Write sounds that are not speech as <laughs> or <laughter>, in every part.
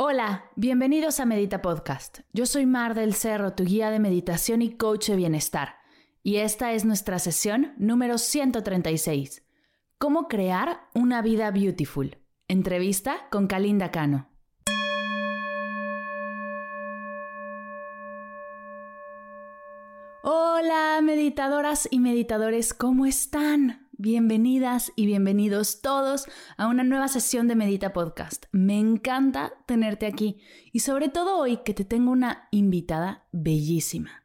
Hola, bienvenidos a Medita Podcast. Yo soy Mar del Cerro, tu guía de meditación y coach de bienestar. Y esta es nuestra sesión número 136. ¿Cómo crear una vida beautiful? Entrevista con Kalinda Cano. Hola, meditadoras y meditadores, ¿cómo están? Bienvenidas y bienvenidos todos a una nueva sesión de Medita Podcast. Me encanta tenerte aquí y sobre todo hoy que te tengo una invitada bellísima.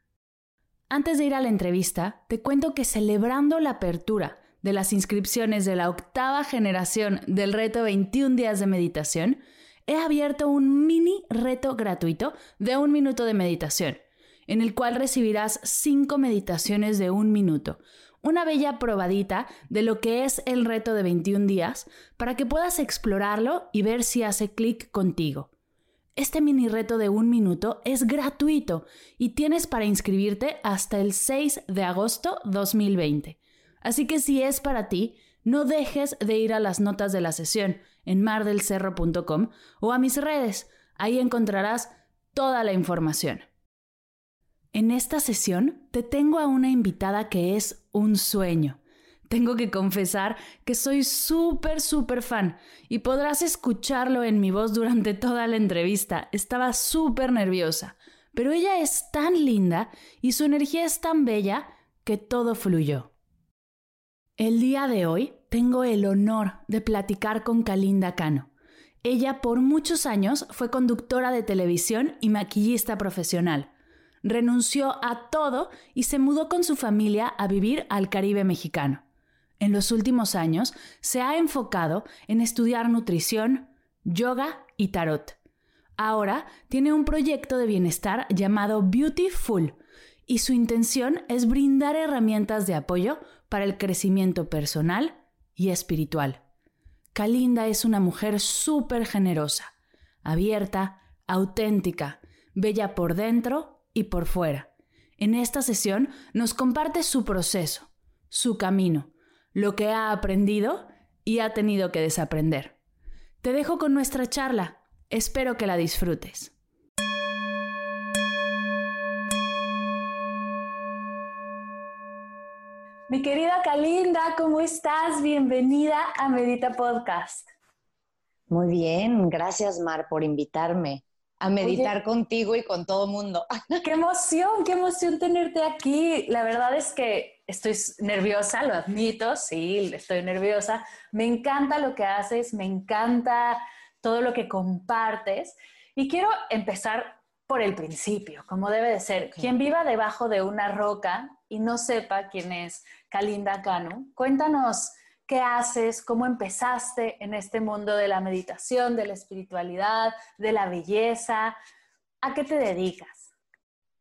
Antes de ir a la entrevista, te cuento que celebrando la apertura de las inscripciones de la octava generación del reto 21 días de meditación, he abierto un mini reto gratuito de un minuto de meditación, en el cual recibirás cinco meditaciones de un minuto una bella probadita de lo que es el reto de 21 días para que puedas explorarlo y ver si hace clic contigo. Este mini reto de un minuto es gratuito y tienes para inscribirte hasta el 6 de agosto 2020. Así que si es para ti, no dejes de ir a las notas de la sesión en mardelcerro.com o a mis redes. Ahí encontrarás toda la información. En esta sesión te tengo a una invitada que es un sueño. Tengo que confesar que soy súper, súper fan y podrás escucharlo en mi voz durante toda la entrevista. Estaba súper nerviosa, pero ella es tan linda y su energía es tan bella que todo fluyó. El día de hoy tengo el honor de platicar con Kalinda Cano. Ella por muchos años fue conductora de televisión y maquillista profesional renunció a todo y se mudó con su familia a vivir al Caribe mexicano. En los últimos años se ha enfocado en estudiar nutrición, yoga y tarot. Ahora tiene un proyecto de bienestar llamado Beautiful y su intención es brindar herramientas de apoyo para el crecimiento personal y espiritual. Kalinda es una mujer súper generosa, abierta, auténtica, bella por dentro y por fuera. En esta sesión nos comparte su proceso, su camino, lo que ha aprendido y ha tenido que desaprender. Te dejo con nuestra charla. Espero que la disfrutes. Mi querida Kalinda, ¿cómo estás? Bienvenida a Medita Podcast. Muy bien, gracias Mar por invitarme a meditar contigo y con todo mundo. <laughs> Qué emoción, qué emoción tenerte aquí. La verdad es que estoy nerviosa, lo admito, sí, estoy nerviosa. Me encanta lo que haces, me encanta todo lo que compartes. Y quiero empezar por el principio, como debe de ser. Quien viva debajo de una roca y no sepa quién es Kalinda Kanu, cuéntanos qué haces, cómo empezaste en este mundo de la meditación, de la espiritualidad, de la belleza. ¿A qué te dedicas?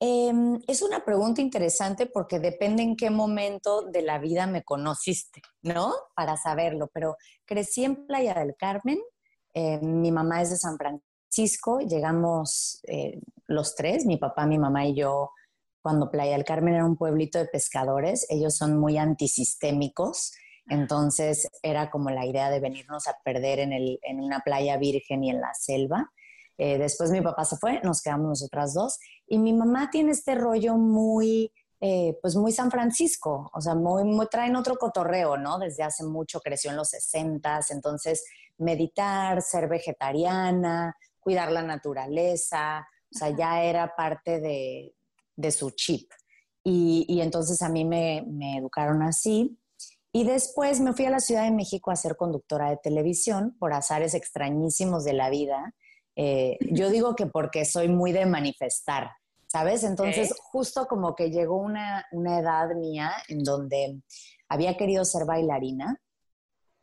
Em, es una pregunta interesante porque depende en qué momento de la vida me conociste, ¿no? Para saberlo, pero crecí en Playa del Carmen, eh, mi mamá es de San Francisco, llegamos eh, los tres, mi papá, mi mamá y yo, cuando Playa del Carmen era un pueblito de pescadores, ellos son muy antisistémicos, entonces era como la idea de venirnos a perder en, el, en una playa virgen y en la selva. Eh, después mi papá se fue, nos quedamos nosotras dos. Y mi mamá tiene este rollo muy, eh, pues muy San Francisco, o sea, muy, muy, traen otro cotorreo, ¿no? Desde hace mucho, creció en los 60 entonces meditar, ser vegetariana, cuidar la naturaleza, o sea, ya era parte de, de su chip. Y, y, entonces a mí me, me educaron así. Y después me fui a la Ciudad de México a ser conductora de televisión por azares extrañísimos de la vida. Eh, <laughs> yo digo que porque soy muy de manifestar, ¿sabes? Entonces, justo como que llegó una, edad mía en donde había querido ser bailarina,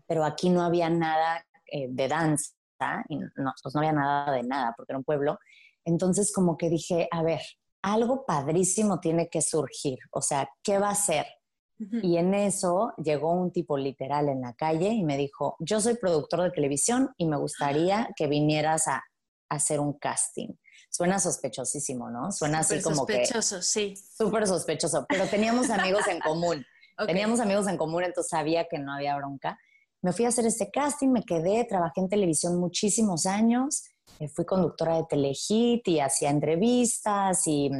pero aquí no había nada eh, de danza. y no, pues no había nada de nada porque era un pueblo. Entonces como que dije, a ver, algo padrísimo tiene que surgir, o sea, ¿qué va a ser? Y en eso llegó un tipo literal en la calle y me dijo, yo soy productor de televisión y me gustaría que vinieras a, hacer un casting. Suena sospechosísimo, ¿no? Suena así como que... Sospechoso, sí. Súper sospechoso, pero teníamos amigos en común. <laughs> Teníamos amigos en común, entonces sabía que no había bronca. Me fui a hacer este casting, me quedé, trabajé en televisión muchísimos años, eh, fui conductora de Telehit y hacía entrevistas y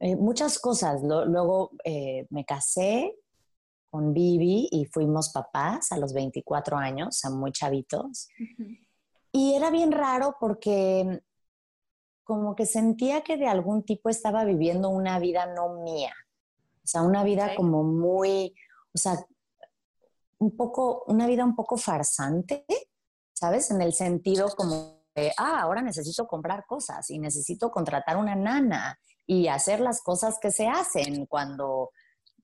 eh, muchas cosas. luego eh, me casé con Vivi y fuimos papás a los 24 años, o sea, muy chavitos. Y era bien raro porque como que sentía que de algún tipo estaba viviendo una vida no mía. O sea, una vida como muy, o sea, un poco, una vida un poco farsante, ¿sabes? En el sentido como de, ah, ahora necesito comprar cosas y necesito contratar una nana y hacer las cosas que se hacen cuando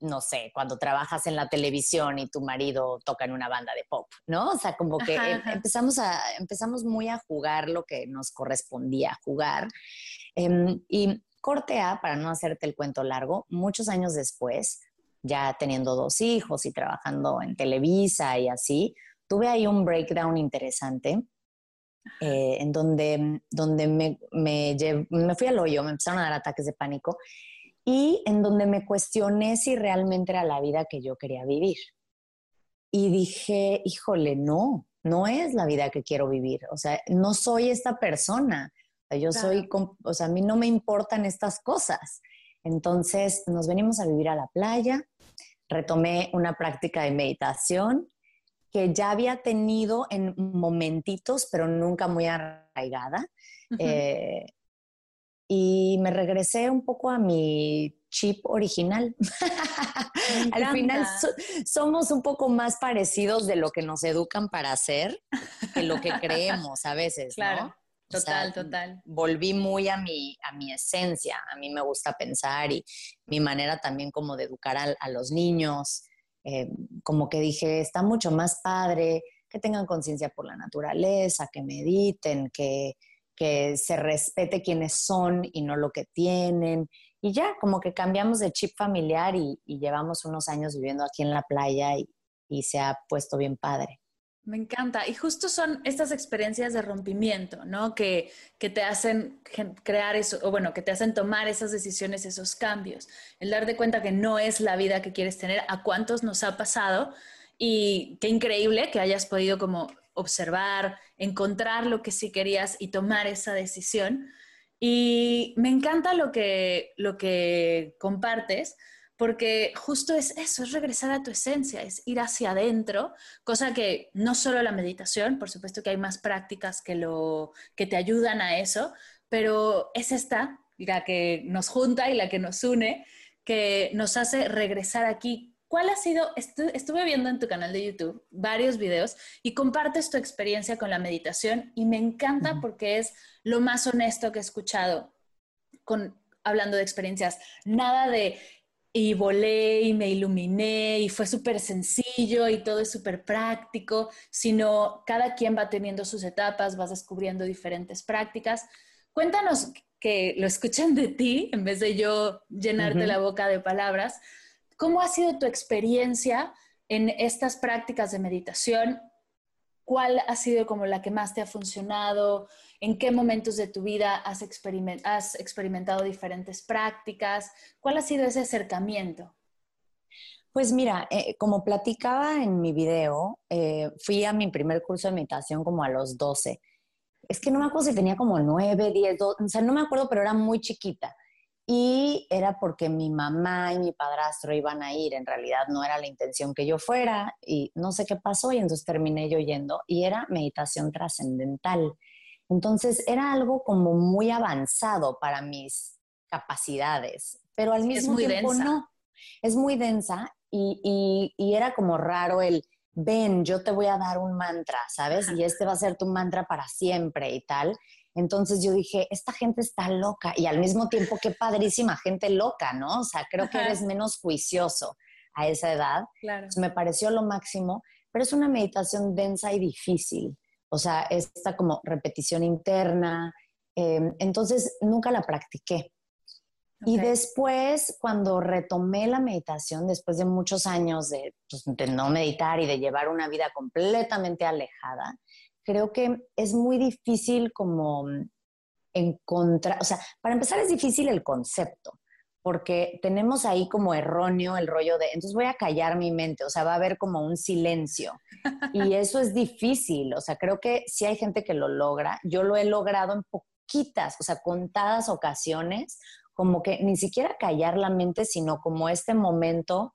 no sé, cuando trabajas en la televisión y tu marido toca en una banda de pop, ¿no? O sea, como que em, empezamos, a, empezamos muy a jugar lo que nos correspondía jugar. Em, y corte A, para no hacerte el cuento largo, muchos años después, ya teniendo dos hijos y trabajando en Televisa y así, tuve ahí un breakdown interesante. Eh, en donde, donde me, me, me fui al hoyo, me empezaron a dar ataques de pánico y en donde me cuestioné si realmente era la vida que yo quería vivir. Y dije, híjole, no, no es la vida que quiero vivir. O sea, no soy esta persona. yo soy, o sea, a mí no me importan estas cosas. Entonces nos venimos a vivir a la playa, retomé una práctica de meditación que ya había tenido en momentitos, pero nunca muy arraigada y me regresé un poco a mi chip original. Al final somos un poco más parecidos de lo que nos educan para hacer que lo que creemos a veces, claro. Total, total. Volví muy a mi, a mi esencia. A mí me gusta pensar y mi manera también como de educar a, los niños. Eh, como que dije, está mucho más padre que tengan conciencia por la naturaleza, que mediten, que, que se respete quiénes son y no lo que tienen. Y ya, como que cambiamos de chip familiar y, llevamos unos años viviendo aquí en la playa y, se ha puesto bien padre. Me encanta. Y justo son estas experiencias de rompimiento, ¿no? Que, que, te hacen crear eso, o bueno, que te hacen tomar esas decisiones, esos cambios. El darte cuenta que no es la vida que quieres tener, a cuántos nos ha pasado. Y qué increíble que hayas podido como observar, encontrar lo que sí querías y tomar esa decisión. Y me encanta lo que, lo que compartes, porque justo es eso, es regresar a tu esencia, es ir hacia adentro, cosa que no solo la meditación, por supuesto que hay más prácticas que, lo, que te ayudan a eso, pero es esta la que nos junta y la que nos une, que nos hace regresar aquí. ¿Cuál ha sido, estuve viendo en tu canal de YouTube varios videos y compartes tu experiencia con la meditación y me encanta porque es lo más honesto que he escuchado con, hablando de experiencias. Nada de y volé y me iluminé y fue súper sencillo y todo es súper práctico, sino cada quien va teniendo sus etapas, vas descubriendo diferentes prácticas. Cuéntanos que lo escuchen de ti en vez de yo llenarte la boca de palabras. ¿Cómo ha sido tu experiencia en estas prácticas de meditación? ¿Cuál ha sido como la que más te ha funcionado? ¿En qué momentos de tu vida has, experimentado diferentes prácticas? ¿Cuál ha sido ese acercamiento? Pues mira, eh, como platicaba en mi video, eh, fui a mi primer curso de meditación como a los 12. Es que no me acuerdo si tenía como 9, 10, 12, o sea, no me acuerdo, pero era muy chiquita y era porque mi mamá y mi padrastro iban a ir, en realidad no era la intención que yo fuera y no sé qué pasó y entonces terminé yo yendo y era meditación trascendental. Entonces era algo como muy avanzado para mis capacidades, pero al mismo tiempo no. Es muy densa y, y era como raro el, ven, yo te voy a dar un mantra, ¿sabes? Y este va a ser tu mantra para siempre y tal. Entonces yo dije, esta gente está loca y al mismo tiempo qué padrísima gente loca, ¿no? O sea, creo que eres menos juicioso a esa edad. Claro. me pareció lo máximo, pero es una meditación densa y difícil. o sea, esta como repetición interna. Em, entonces, nunca la practiqué. Y después, cuando retomé la meditación, después de muchos años pues, de, no meditar y de llevar una vida completamente alejada, creo que es muy difícil como encontrar, o sea, para empezar es difícil el concepto, porque tenemos ahí como erróneo el rollo de, entonces voy a callar mi mente, o sea, va a haber como un silencio. Y <laughs> eso es difícil, o sea, creo que si hay gente que lo logra, yo lo he logrado en poquitas, o sea, contadas ocasiones, como que ni siquiera callar la mente, sino como este momento,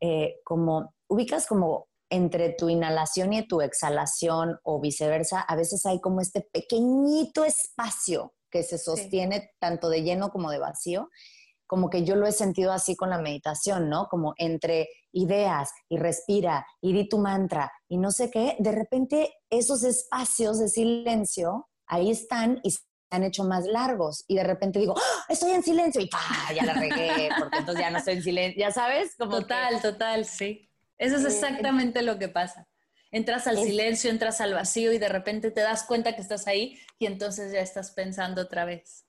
eh, como ubicas como entre tu inhalación y tu exhalación o viceversa, a veces hay como este pequeñito espacio que se sostiene tanto de lleno como de vacío, como que yo lo he sentido así con la meditación, ¿no? Como entre ideas y respira y di tu mantra y no sé qué, de repente esos espacios de silencio ahí están y han hecho más largos y de repente digo, ¡Ah! estoy en silencio y ¡pah! ya la regué, porque entonces ya no estoy en silencio, ya sabes, como total, total, sí. Eso es exactamente lo que pasa. Entras al silencio, entras al vacío y de repente te das cuenta que estás ahí y entonces ya estás pensando otra vez.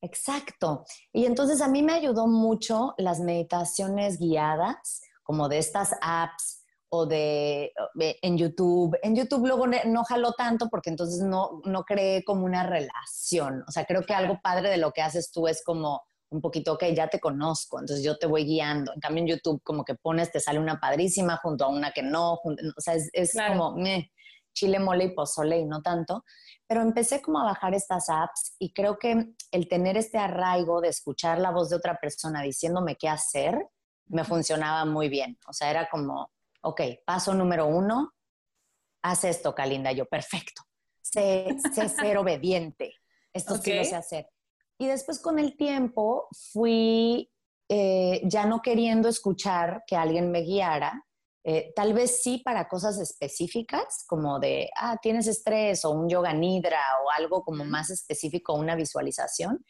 Exacto. Y entonces a mí me ayudó mucho las meditaciones guiadas, como de estas apps o de, en YouTube. En YouTube luego no jaló tanto porque entonces no, no creé como una relación. O sea, creo que algo padre de lo que haces tú es como un poquito, ok, ya te conozco, entonces yo te voy guiando. En cambio en YouTube como que pones, te sale una padrísima junto a una que no, o sea, es, como chile, mole y pozole y no tanto. Pero empecé como a bajar estas apps y creo que el tener este arraigo de escuchar la voz de otra persona diciéndome qué hacer, me funcionaba muy bien. O sea, era como, ok, paso número uno, haz esto, Kalinda. Yo, perfecto. Sé, ser <laughs> obediente. Esto sí lo sé hacer. Y después con el tiempo fui eh, ya no queriendo escuchar que alguien me guiara, eh, tal vez sí para cosas específicas, como de, ah, tienes estrés o un yoga nidra o algo como más específico, una visualización,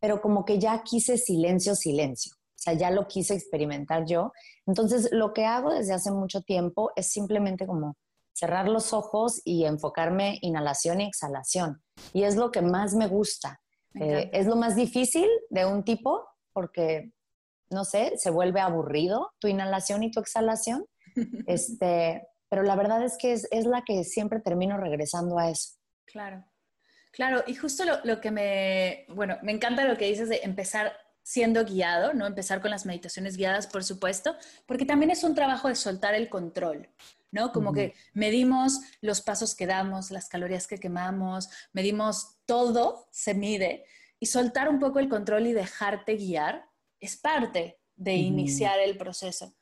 pero como que ya quise silencio, silencio. O sea, ya lo quise experimentar yo. Entonces, lo que hago desde hace mucho tiempo es simplemente como cerrar los ojos y enfocarme inhalación y exhalación. Y es lo que más me gusta. Eh, es lo más difícil de un tipo porque, no sé, se vuelve aburrido tu inhalación y tu exhalación. <laughs> este, pero la verdad es que es, la que siempre termino regresando a eso. Claro. Claro, y justo lo, lo, que me, bueno, me encanta lo que dices de empezar siendo guiado, ¿no? Empezar con las meditaciones guiadas, por supuesto, porque también es un trabajo de soltar el control. ¿No? Como que medimos los pasos que damos, las calorías que quemamos, medimos todo, se mide, y soltar un poco el control y dejarte guiar es parte de iniciar el proceso.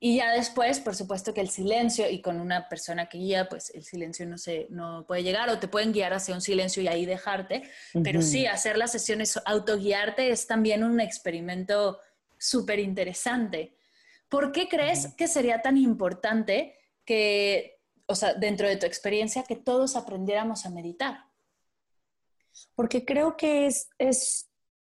Y ya después, por supuesto que el silencio, y con una persona que guía, pues el silencio no, se, no puede llegar o te pueden guiar hacia un silencio y ahí dejarte, pero sí, hacer las sesiones, autoguiarte es también un experimento súper interesante. ¿Por qué crees que sería tan importante que, o sea, dentro de tu experiencia, que todos aprendiéramos a meditar? Porque creo que es, es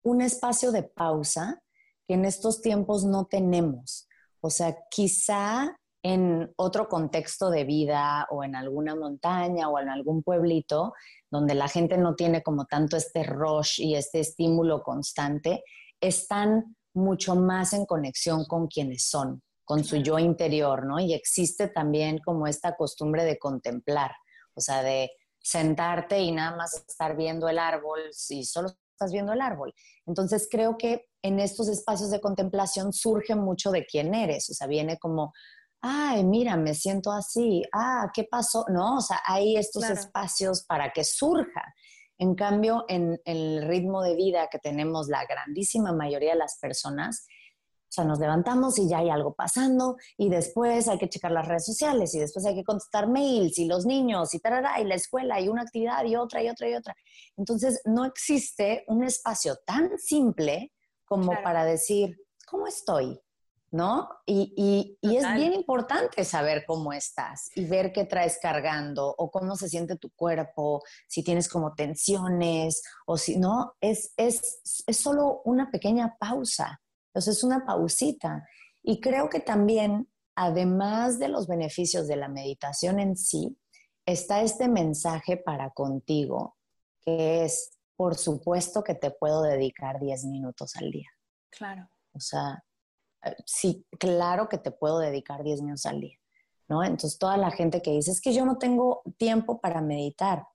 un espacio de pausa que en estos tiempos no tenemos. O sea, quizá en otro contexto de vida o en alguna montaña o en algún pueblito donde la gente no tiene como tanto este rush y este estímulo constante, están mucho más en conexión con quienes son con su yo interior, ¿no? Y existe también como esta costumbre de contemplar, o sea, de sentarte y nada más estar viendo el árbol, si solo estás viendo el árbol. Entonces creo que en estos espacios de contemplación surge mucho de quién eres, o sea, viene como, ay, mira, me siento así, ah, ¿qué pasó? No, o sea, hay estos espacios para que surja. En cambio, en el ritmo de vida que tenemos la grandísima mayoría de las personas, o sea, nos levantamos y ya hay algo pasando y después hay que checar las redes sociales y después hay que contestar mails y los niños y tarara, y la escuela y una actividad y otra y otra y otra. Entonces, no existe un espacio tan simple como para decir, ¿cómo estoy? ¿No? Y, y, es bien importante saber cómo estás y ver qué traes cargando o cómo se siente tu cuerpo, si tienes como tensiones o si no, es, es, es solo una pequeña pausa entonces es una pausita. Y creo que también, además de los beneficios de la meditación en sí, está este mensaje para contigo, que es, por supuesto que te puedo dedicar 10 minutos al día. Claro. O sea, eh, sí, claro que te puedo dedicar 10 minutos al día, ¿no? Entonces, toda la gente que dice, es que yo no tengo tiempo para meditar.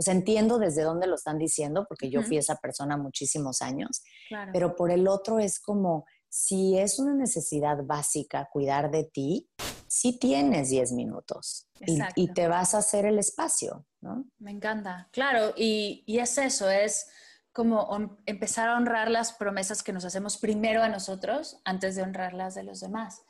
Pues entiendo desde dónde lo están diciendo, porque yo fui esa persona muchísimos años, pero por el otro es como, si es una necesidad básica cuidar de ti, sí tienes 10 minutos y, te vas a hacer el espacio, ¿no? Me encanta, claro, y, y es eso, es como empezar a honrar las promesas que nos hacemos primero a nosotros antes de honrarlas de los demás.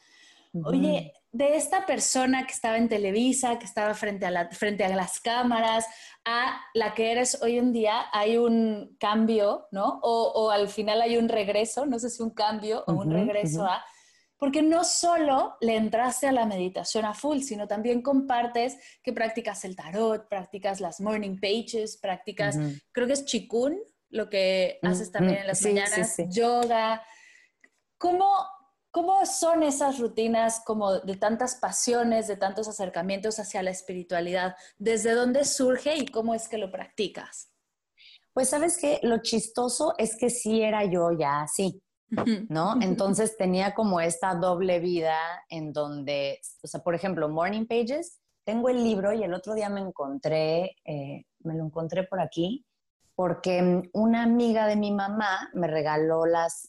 Oye, de esta persona que estaba en Televisa, que estaba frente a, la, frente a las cámaras, a la que eres hoy en día, hay un cambio, ¿no? O, al final hay un regreso, no sé si un cambio o un regreso a... Porque no solo le entraste a la meditación a full, sino también compartes que practicas el tarot, practicas las morning pages, practicas, creo que es chikun, lo que haces también en las mañanas, yoga. ¿Cómo, ¿Cómo son esas rutinas como de tantas pasiones, de tantos acercamientos hacia la espiritualidad? ¿Desde dónde surge y cómo es que lo practicas? Pues sabes que lo chistoso es que sí era yo ya así, ¿no? Entonces tenía como esta doble vida en donde, o sea, por ejemplo, Morning Pages, tengo el libro y el otro día me encontré, eh, me lo encontré por aquí, porque mm, una amiga de mi mamá me regaló las,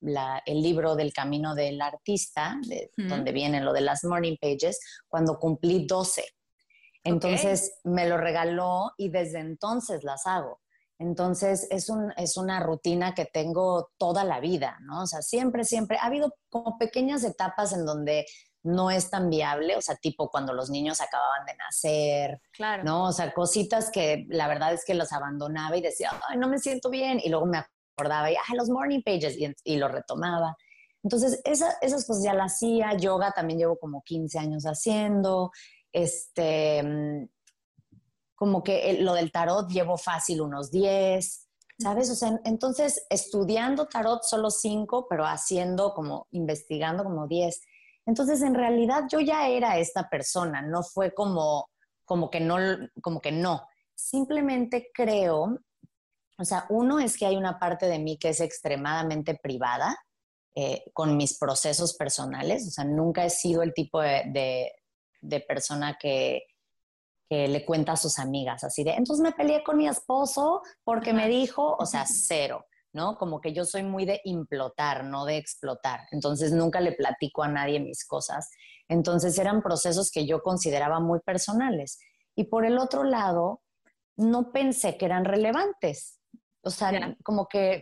el libro del camino del artista, de, donde viene lo de las morning pages, cuando cumplí 12. Entonces me lo regaló y desde entonces las hago. Entonces es, un, es una rutina que tengo toda la vida, ¿no? O sea, siempre, siempre. Ha habido como pequeñas etapas en donde no es tan viable, o sea, tipo cuando los niños acababan de nacer, claro. ¿no? O sea, cositas que la verdad es que los abandonaba y decía, ay, no me siento bien, y luego me acordaba y, ay, los morning pages, y, y lo retomaba. Entonces, esas cosas ya las hacía, yoga también llevo como 15 años haciendo, este, mm, como que lo del tarot llevo fácil unos 10, ¿sabes? O sea, entonces estudiando tarot solo 5, pero haciendo como, investigando como 10. Entonces, en realidad yo ya era esta persona, no fue como, como que no, como que no. Simplemente creo, o sea, uno es que hay una parte de mí que es extremadamente privada eh, con mis procesos personales, o sea, nunca he sido el tipo de, persona que, que le cuenta a sus amigas, así de, entonces me peleé con mi esposo porque me dijo, o sea, cero. ¿no? Como que yo soy muy de implotar, no de explotar. Entonces nunca le platico a nadie mis cosas. Entonces eran procesos que yo consideraba muy personales. Y por el otro lado, no pensé que eran relevantes. O sea, como que,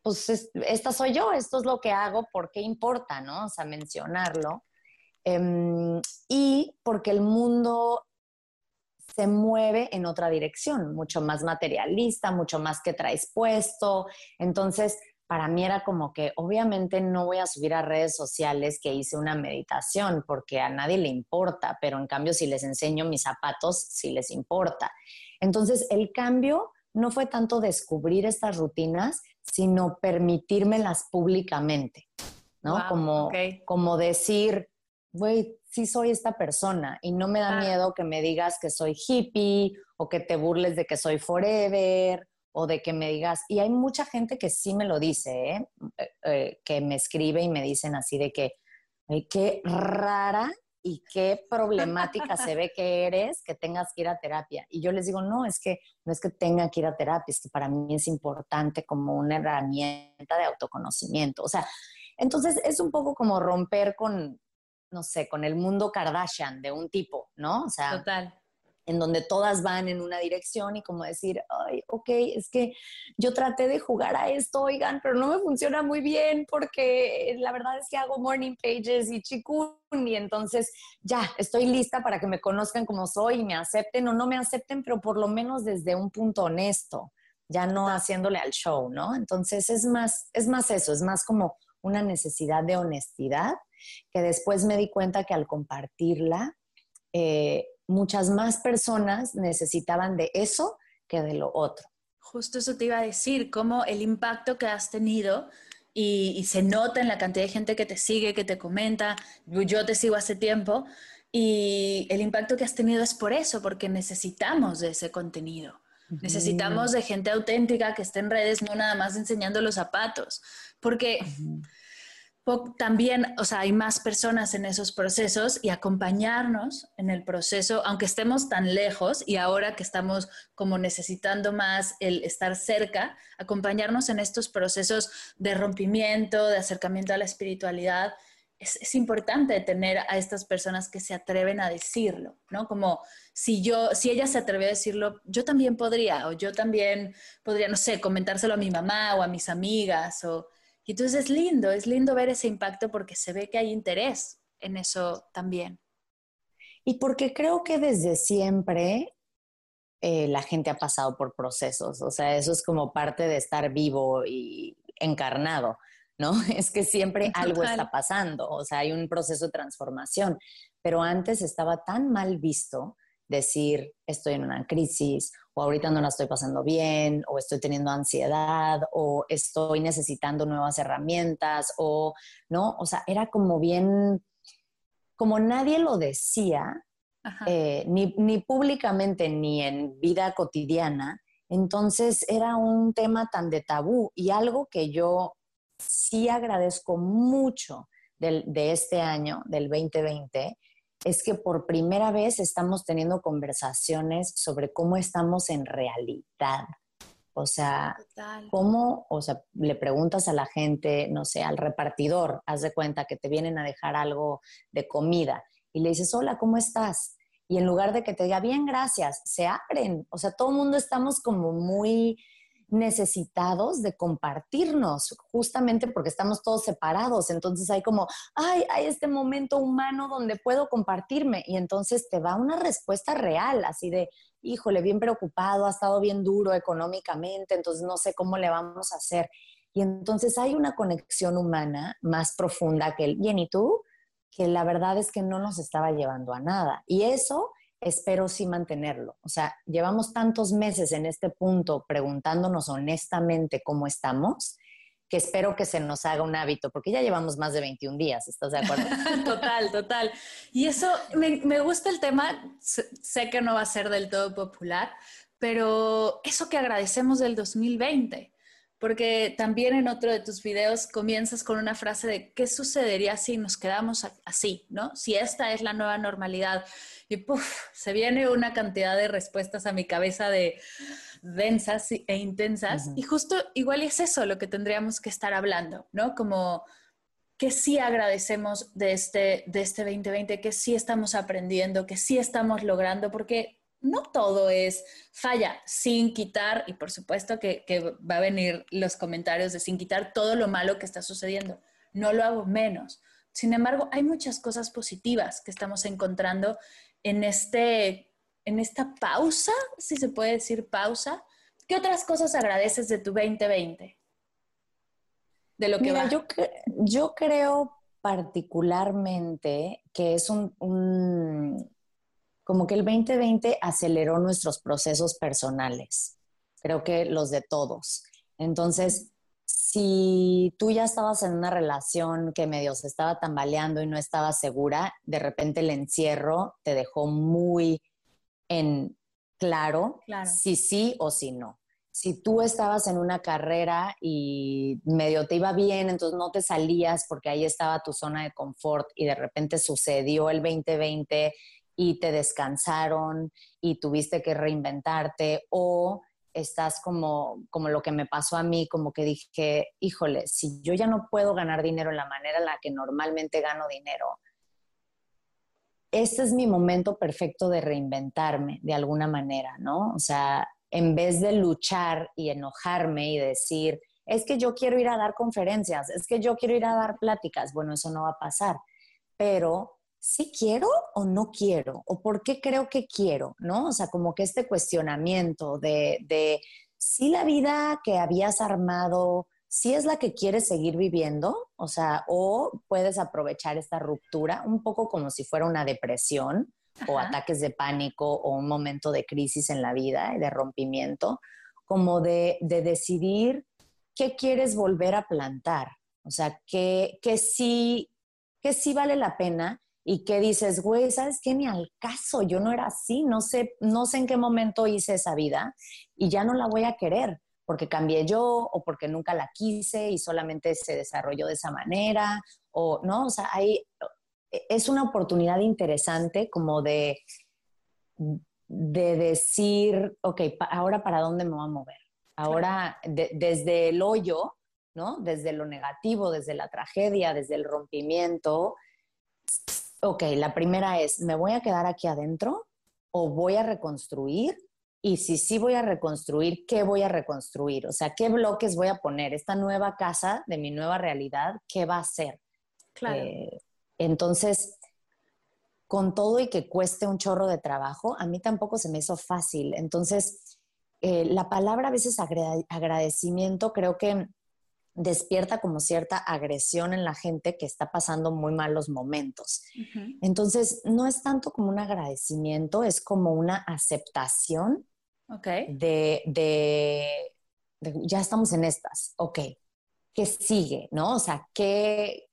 pues esta soy yo, esto es lo que hago, ¿por qué importa, no? O sea, mencionarlo. Em, y porque el mundo se mueve en otra dirección, mucho más materialista, mucho más que traes puesto. Entonces, para mí era como que obviamente no voy a subir a redes sociales que hice una meditación porque a nadie le importa, pero en cambio si les enseño mis zapatos, sí les importa. Entonces, el cambio no fue tanto descubrir estas rutinas, sino permitírmelas públicamente, ¿no? como, como decir, güey, sí soy esta persona y no me da miedo que me digas que soy hippie o que te burles de que soy forever o de que me digas, y hay mucha gente que sí me lo dice, ¿eh? Eh, eh, que me escribe y me dicen así de que, qué rara y qué problemática se ve que eres que tengas que ir a terapia. Y yo les digo, no, es que no es que tenga que ir a terapia, es que para mí es importante como una herramienta de autoconocimiento. O sea, entonces es un poco como romper con, no sé, con el mundo Kardashian de un tipo, ¿no? O sea, Total. En donde todas van en una dirección y como decir, ay, ok, es que yo traté de jugar a esto, oigan, pero no me funciona muy bien porque la verdad es que hago morning pages y chikun y entonces ya estoy lista para que me conozcan como soy y me acepten o no me acepten, pero por lo menos desde un punto honesto, ya no haciéndole al show, ¿no? Entonces es más, es más eso, es más como una necesidad de honestidad que después me di cuenta que al compartirla, eh, muchas más personas necesitaban de eso que de lo otro. Justo eso te iba a decir, cómo el impacto que has tenido y, se nota en la cantidad de gente que te sigue, que te comenta, yo te sigo hace tiempo, y el impacto que has tenido es por eso, porque necesitamos de ese contenido. Necesitamos de gente auténtica que esté en redes, no nada más enseñando los zapatos, porque también, o sea, hay más personas en esos procesos y acompañarnos en el proceso, aunque estemos tan lejos y ahora que estamos como necesitando más el estar cerca, acompañarnos en estos procesos de rompimiento, de acercamiento a la espiritualidad. Es, importante tener a estas personas que se atreven a decirlo, ¿no? Como si yo, si ella se atrevió a decirlo, yo también podría, o yo también podría, no sé, comentárselo a mi mamá o a mis amigas, o y entonces es lindo, es lindo ver ese impacto porque se ve que hay interés en eso también. Y porque creo que desde siempre eh, la gente ha pasado por procesos, o sea, eso es como parte de estar vivo y encarnado, ¿no? <laughs> Es que siempre <laughs> algo está pasando, o sea, hay un proceso de transformación, pero antes estaba tan mal visto decir estoy en una crisis o ahorita no la estoy pasando bien o estoy teniendo ansiedad o estoy necesitando nuevas herramientas o no, o sea, era como bien, como nadie lo decía, eh, ni, ni públicamente ni en vida cotidiana, entonces era un tema tan de tabú y algo que yo sí agradezco mucho del, de este año, del 2020, es que por primera vez estamos teniendo conversaciones sobre cómo estamos en realidad. O sea, cómo, o sea, le preguntas a la gente, no sé, al repartidor, haz de cuenta que te vienen a dejar algo de comida y le dices, hola, ¿cómo estás? Y en lugar de que te diga, bien, gracias, se abren. O sea, todo el mundo estamos como muy necesitados de compartirnos, justamente porque estamos todos separados. Entonces hay como, ay, hay este momento humano donde puedo compartirme. Y entonces te va una respuesta real, así de, híjole, bien preocupado, ha estado bien duro económicamente, entonces no sé cómo le vamos a hacer. Y entonces hay una conexión humana más profunda que el bien y tú, que la verdad es que no nos estaba llevando a nada. Y eso espero sí mantenerlo. O sea, llevamos tantos meses en este punto preguntándonos honestamente cómo estamos, que espero que se nos haga un hábito, porque ya llevamos más de 21 días, ¿estás de acuerdo? <laughs> total, total. Y eso, me, me gusta el tema, sé que no va a ser del todo popular, pero eso que agradecemos del 2020 porque también en otro de tus videos comienzas con una frase de qué sucedería si nos quedamos así, ¿no? Si esta es la nueva normalidad. Y puff, se viene una cantidad de respuestas a mi cabeza de densas e intensas. Y justo igual es eso lo que tendríamos que estar hablando, ¿no? Como que sí agradecemos de este, de este 2020, que sí estamos aprendiendo, que sí estamos logrando, porque no todo es falla, sin quitar, y por supuesto que, va a venir los comentarios de sin quitar todo lo malo que está sucediendo. No lo hago menos. Sin embargo, hay muchas cosas positivas que estamos encontrando en, este, en esta pausa, si se puede decir pausa. ¿Qué otras cosas agradeces de tu 2020? De lo que Mira, Yo, yo creo particularmente que es un como que el 2020 aceleró nuestros procesos personales, creo que los de todos. Entonces, si tú ya estabas en una relación que medio se estaba tambaleando y no estaba segura, de repente el encierro te dejó muy en claro, si sí o si no. Si tú estabas en una carrera y medio te iba bien, entonces no te salías porque ahí estaba tu zona de confort y de repente sucedió el 2020 y te descansaron y tuviste que reinventarte o estás como, como lo que me pasó a mí, como que dije, híjole, si yo ya no puedo ganar dinero en la manera en la que normalmente gano dinero, este es mi momento perfecto de reinventarme de alguna manera, ¿no? O sea, en vez de luchar y enojarme y decir, es que yo quiero ir a dar conferencias, es que yo quiero ir a dar pláticas, bueno, eso no va a pasar, pero ¿sí quiero o no quiero? ¿O por qué creo que quiero? ¿No? O sea, como que este cuestionamiento de, de si la vida que habías armado, si es la que quieres seguir viviendo, o sea, o puedes aprovechar esta ruptura un poco como si fuera una depresión o ataques de pánico o un momento de crisis en la vida, de rompimiento, como de, de decidir qué quieres volver a plantar, o sea, que, que, sí, que sí vale la pena y que dices, güey, ¿sabes qué? Ni al caso, yo no era así, no sé, no sé en qué momento hice esa vida y ya no la voy a querer porque cambié yo o porque nunca la quise y solamente se desarrolló de esa manera o no, o sea, hay, es una oportunidad interesante como de, de decir, ok, ahora para dónde me voy a mover. Ahora, desde el hoyo, ¿no? Desde lo negativo, desde la tragedia, desde el rompimiento. Ok, la primera es, ¿me voy a quedar aquí adentro o voy a reconstruir? Y si sí voy a reconstruir, ¿qué voy a reconstruir? O sea, ¿qué bloques voy a poner? Esta nueva casa de mi nueva realidad, ¿qué va a ser? Claro. Eh, entonces, con todo y que cueste un chorro de trabajo, a mí tampoco se me hizo fácil. Entonces, eh, la palabra a veces agradecimiento creo que despierta como cierta agresión en la gente que está pasando muy malos momentos. Entonces, no es tanto como un agradecimiento, es como una aceptación de, de, ya estamos en estas, ok, ¿qué sigue? ¿No? O sea, ¿qué,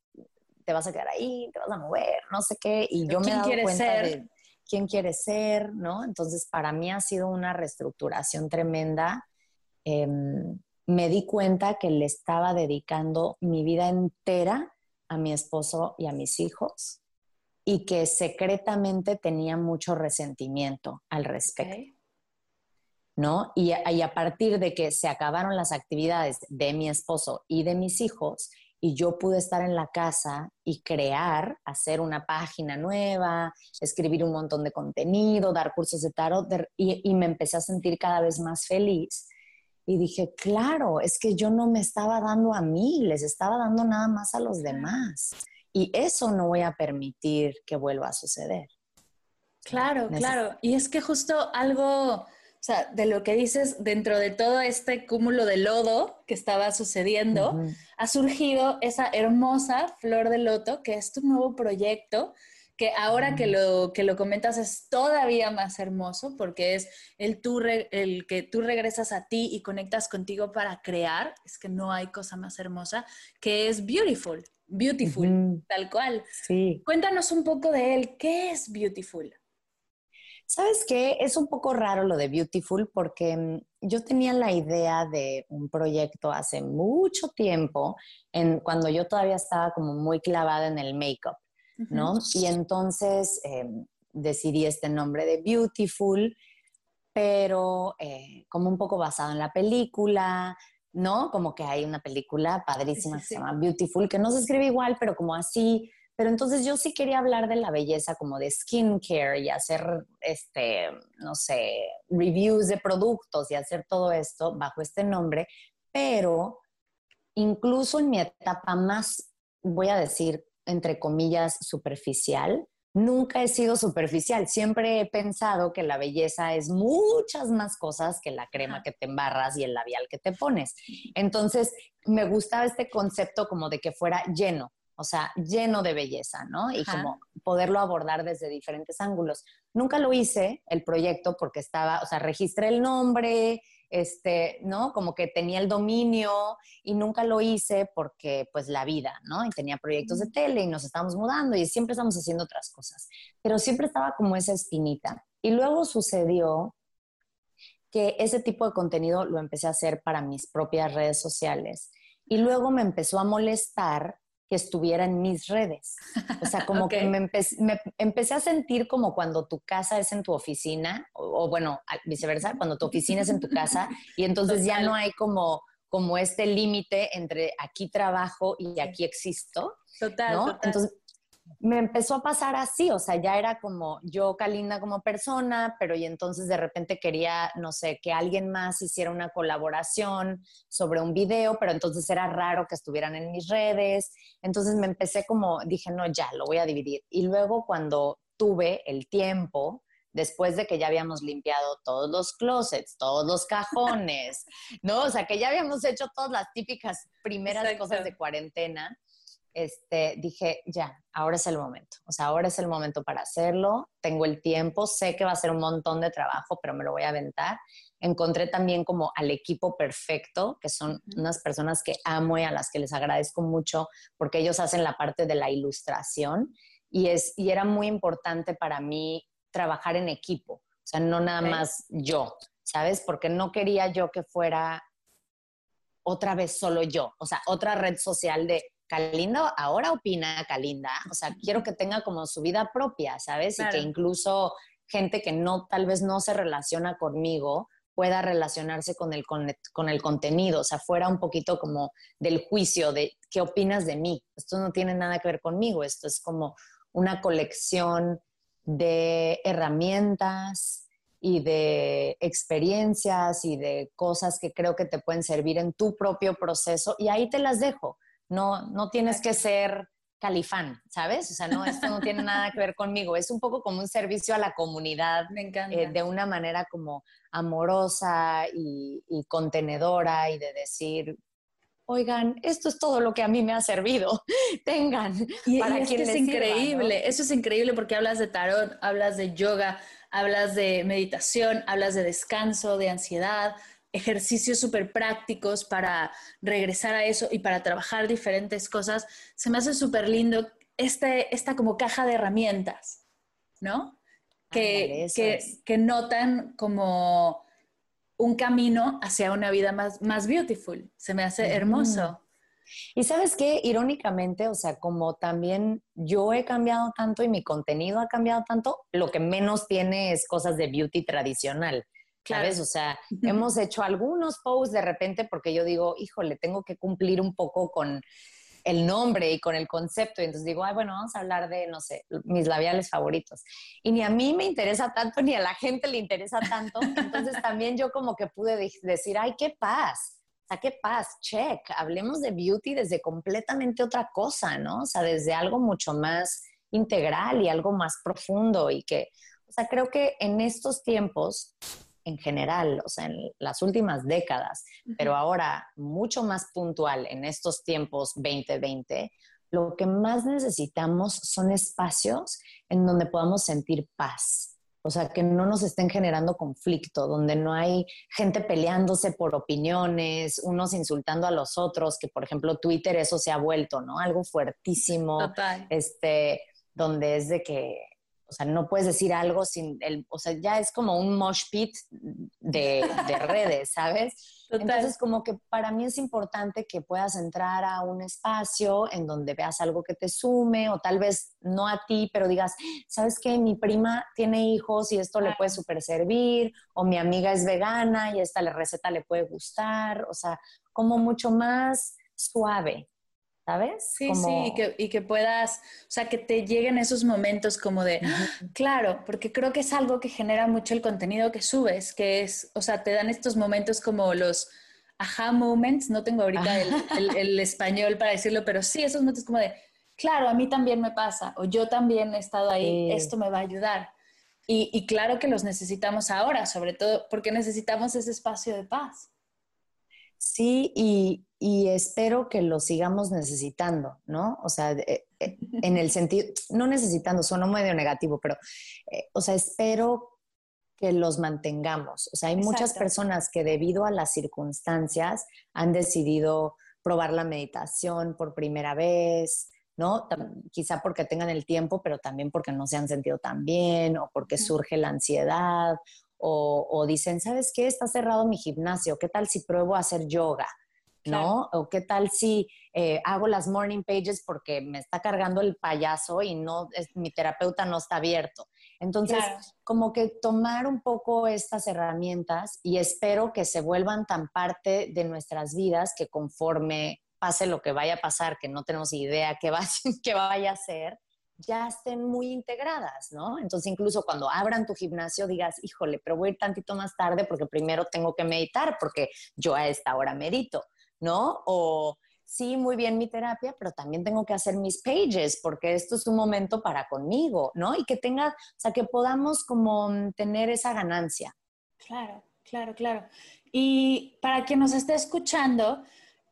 te vas a quedar ahí, te vas a mover, no sé qué. Y yo me he dado cuenta de quién quiere ser, ¿no? Entonces, para mí ha sido una reestructuración tremenda. Em, me di cuenta que le estaba dedicando mi vida entera a mi esposo y a mis hijos y que secretamente tenía mucho resentimiento al respecto. ¿No? Y y a partir de que se acabaron las actividades de mi esposo y de mis hijos, y yo pude estar en la casa y crear, hacer una página nueva, escribir un montón de contenido, dar cursos de tarot y, me empecé a sentir cada vez más feliz. Y dije, claro, es que yo no me estaba dando a mí, les estaba dando nada más a los demás. Y eso no voy a permitir que vuelva a suceder. Claro, claro. Y es que justo algo o sea, de lo que dices, dentro de todo este cúmulo de lodo que estaba sucediendo, ha surgido esa hermosa flor de loto, que es tu nuevo proyecto, que ahora que, lo, que lo comentas es todavía más hermoso, porque es el, tú el que tú regresas a ti y conectas contigo para crear, es que no hay cosa más hermosa, que es Beautiful, Beautiful, tal cual. Sí. Cuéntanos un poco de él, ¿qué es Beautiful? ¿Sabes qué? Es un poco raro lo de Beautiful porque mm, yo tenía la idea de un proyecto hace mucho tiempo, en, cuando yo todavía estaba como muy clavada en el make-up, ¿no? Y entonces em, decidí este nombre de Beautiful, pero eh, como un poco basado en la película, ¿no? Como que hay una película padrísima que se llama Beautiful, que no se escribe igual, pero como así pero entonces yo sí quería hablar de la belleza como de skincare y hacer, este, no sé, reviews de productos y hacer todo esto bajo este nombre, pero incluso en mi etapa más, voy a decir, entre comillas, superficial, nunca he sido superficial. Siempre he pensado que la belleza es muchas más cosas que la crema que te embarras y el labial que te pones. Entonces, me gustaba este concepto como de que fuera lleno o sea, lleno de belleza, ¿no? Y como poderlo abordar desde diferentes ángulos. Nunca lo hice, el proyecto, porque estaba, o sea, registré el nombre, este, ¿no? Como que tenía el dominio y nunca lo hice porque, pues, la vida, ¿no? Y tenía proyectos de tele y nos estábamos mudando y siempre estamos haciendo otras cosas. Pero siempre estaba como esa espinita. Y luego sucedió que ese tipo de contenido lo empecé a hacer para mis propias redes sociales. Y luego me empezó a molestar que estuviera en mis redes. O sea, como <laughs> que me, empecé a sentir como cuando tu casa es en tu oficina, o, bueno, viceversa, cuando tu oficina es en tu casa, y entonces ya no hay como, como este límite entre aquí trabajo y aquí existo. Total, ¿no? total. Entonces, me empezó a pasar así, o sea, ya era como yo, Kalinda, como persona, pero y entonces de repente quería, no sé, que alguien más hiciera una colaboración sobre un video, pero entonces era raro que estuvieran en mis redes. Entonces me empecé como, dije, no, ya, lo voy a dividir. Y luego cuando tuve el tiempo, después de que ya habíamos limpiado todos los closets, todos los cajones, <laughs> ¿no? O sea, que ya habíamos hecho todas las típicas primeras cosas de cuarentena este, dije, ya, ahora es el momento. O sea, ahora es el momento para hacerlo. Tengo el tiempo, sé que va a ser un montón de trabajo, pero me lo voy a aventar. Encontré también como al equipo perfecto, que son unas personas que amo y a las que les agradezco mucho porque ellos hacen la parte de la ilustración y, es, y era muy importante para mí trabajar en equipo, o sea, no nada más yo, ¿sabes? Porque no quería yo que fuera otra vez solo yo, o sea, otra red social de Kalinda ahora opina Kalinda, o sea, quiero que tenga como su vida propia, ¿sabes? Y que incluso gente que no, tal vez no se relaciona conmigo, pueda relacionarse con el, con, el contenido, o sea, fuera un poquito como del juicio de qué opinas de mí. Esto no tiene nada que ver conmigo, esto es como una colección de herramientas y de experiencias y de cosas que creo que te pueden servir en tu propio proceso y ahí te las dejo. No, no tienes que ser califán, ¿sabes? O sea, no, esto no tiene nada que ver conmigo. Es un poco como un servicio a la comunidad eh, de una manera como amorosa y, contenedora y de decir, oigan, esto es todo lo que a mí me ha servido, <laughs> tengan. Y, para y es increíble, eso es increíble porque hablas de tarot, hablas de yoga, hablas de meditación, hablas de descanso, de ansiedad, ejercicios súper prácticos para regresar a eso y para trabajar diferentes cosas, se me hace súper lindo este, esta como caja de herramientas, ¿no? Que, que, notan como un camino hacia una vida más, más beautiful. Se me hace hermoso. Y sabes qué, irónicamente, o sea, como también yo he cambiado tanto y mi contenido ha cambiado tanto, lo que menos tiene es cosas de beauty tradicional. ¿Sabes? O sea, <laughs> hemos hecho algunos posts de repente porque yo digo, híjole, tengo que cumplir un poco con el nombre y con el concepto. Y entonces digo, ay, bueno, vamos a hablar de, no sé, mis labiales favoritos. Y ni a mí me interesa tanto, ni a la gente le interesa tanto. Entonces <laughs> también yo como que pude decir, ay, qué paz. O sea, qué paz, check. Hablemos de beauty desde completamente otra cosa, ¿no? O sea, desde algo mucho más integral y algo más profundo y que, o sea, creo que en estos tiempos en general, o sea, en las últimas décadas, pero ahora mucho más puntual en estos tiempos 2020, lo que más necesitamos son espacios en donde podamos sentir paz. O sea, que no nos estén generando conflicto, donde no hay gente peleándose por opiniones, unos insultando a los otros, que por ejemplo Twitter eso se ha vuelto, ¿no? Algo fuertísimo, este, donde es de que o sea, no puedes decir algo sin el, o sea, ya es como un mosh pit de, <laughs> redes, ¿sabes? Entonces, como que para mí es importante que puedas entrar a un espacio en donde veas algo que te sume, o tal vez no a ti, pero digas, ¿sabes qué? Mi prima tiene hijos y esto le puede súper servir, o mi amiga es vegana y esta receta le puede gustar, o sea, como mucho más suave, ¿sabes? Sí, sí, y que, y que, puedas, o sea, que te lleguen esos momentos como de, claro, porque creo que es algo que genera mucho el contenido que subes, que es, o sea, te dan estos momentos como los aha moments, no tengo ahorita el, español para decirlo, pero sí, esos momentos como de, claro, a mí también me pasa, o yo también he estado ahí, esto me va a ayudar. Y, y claro que los necesitamos ahora, sobre todo porque necesitamos ese espacio de paz. Sí, y, y espero que lo sigamos necesitando, ¿no? O sea, eh, eh, en el sentido, no necesitando, suena medio negativo, pero, eh, o sea, espero que los mantengamos. O sea, hay muchas personas que debido a las circunstancias han decidido probar la meditación por primera vez, ¿no? Quizá porque tengan el tiempo, pero también porque no se han sentido tan bien o porque surge la ansiedad o, o dicen, ¿sabes qué? Está cerrado mi gimnasio, ¿qué tal si pruebo a hacer yoga? ¿no? O qué tal si eh, hago las morning pages porque me está cargando el payaso y no, mi terapeuta no está abierto. Entonces, como que tomar un poco estas herramientas y espero que se vuelvan tan parte de nuestras vidas que conforme pase lo que vaya a pasar, que no tenemos idea qué, va, <laughs> qué vaya a ser, ya estén muy integradas, ¿no? Entonces, incluso cuando abran tu gimnasio, digas, híjole, pero voy a ir tantito más tarde porque primero tengo que meditar, porque yo a esta hora medito. ¿no? O sí, muy bien mi terapia, pero también tengo que hacer mis pages porque esto es un momento para conmigo, ¿no? Y que tenga, o sea, que podamos como tener esa ganancia. Claro, claro, claro. Y para quien nos esté escuchando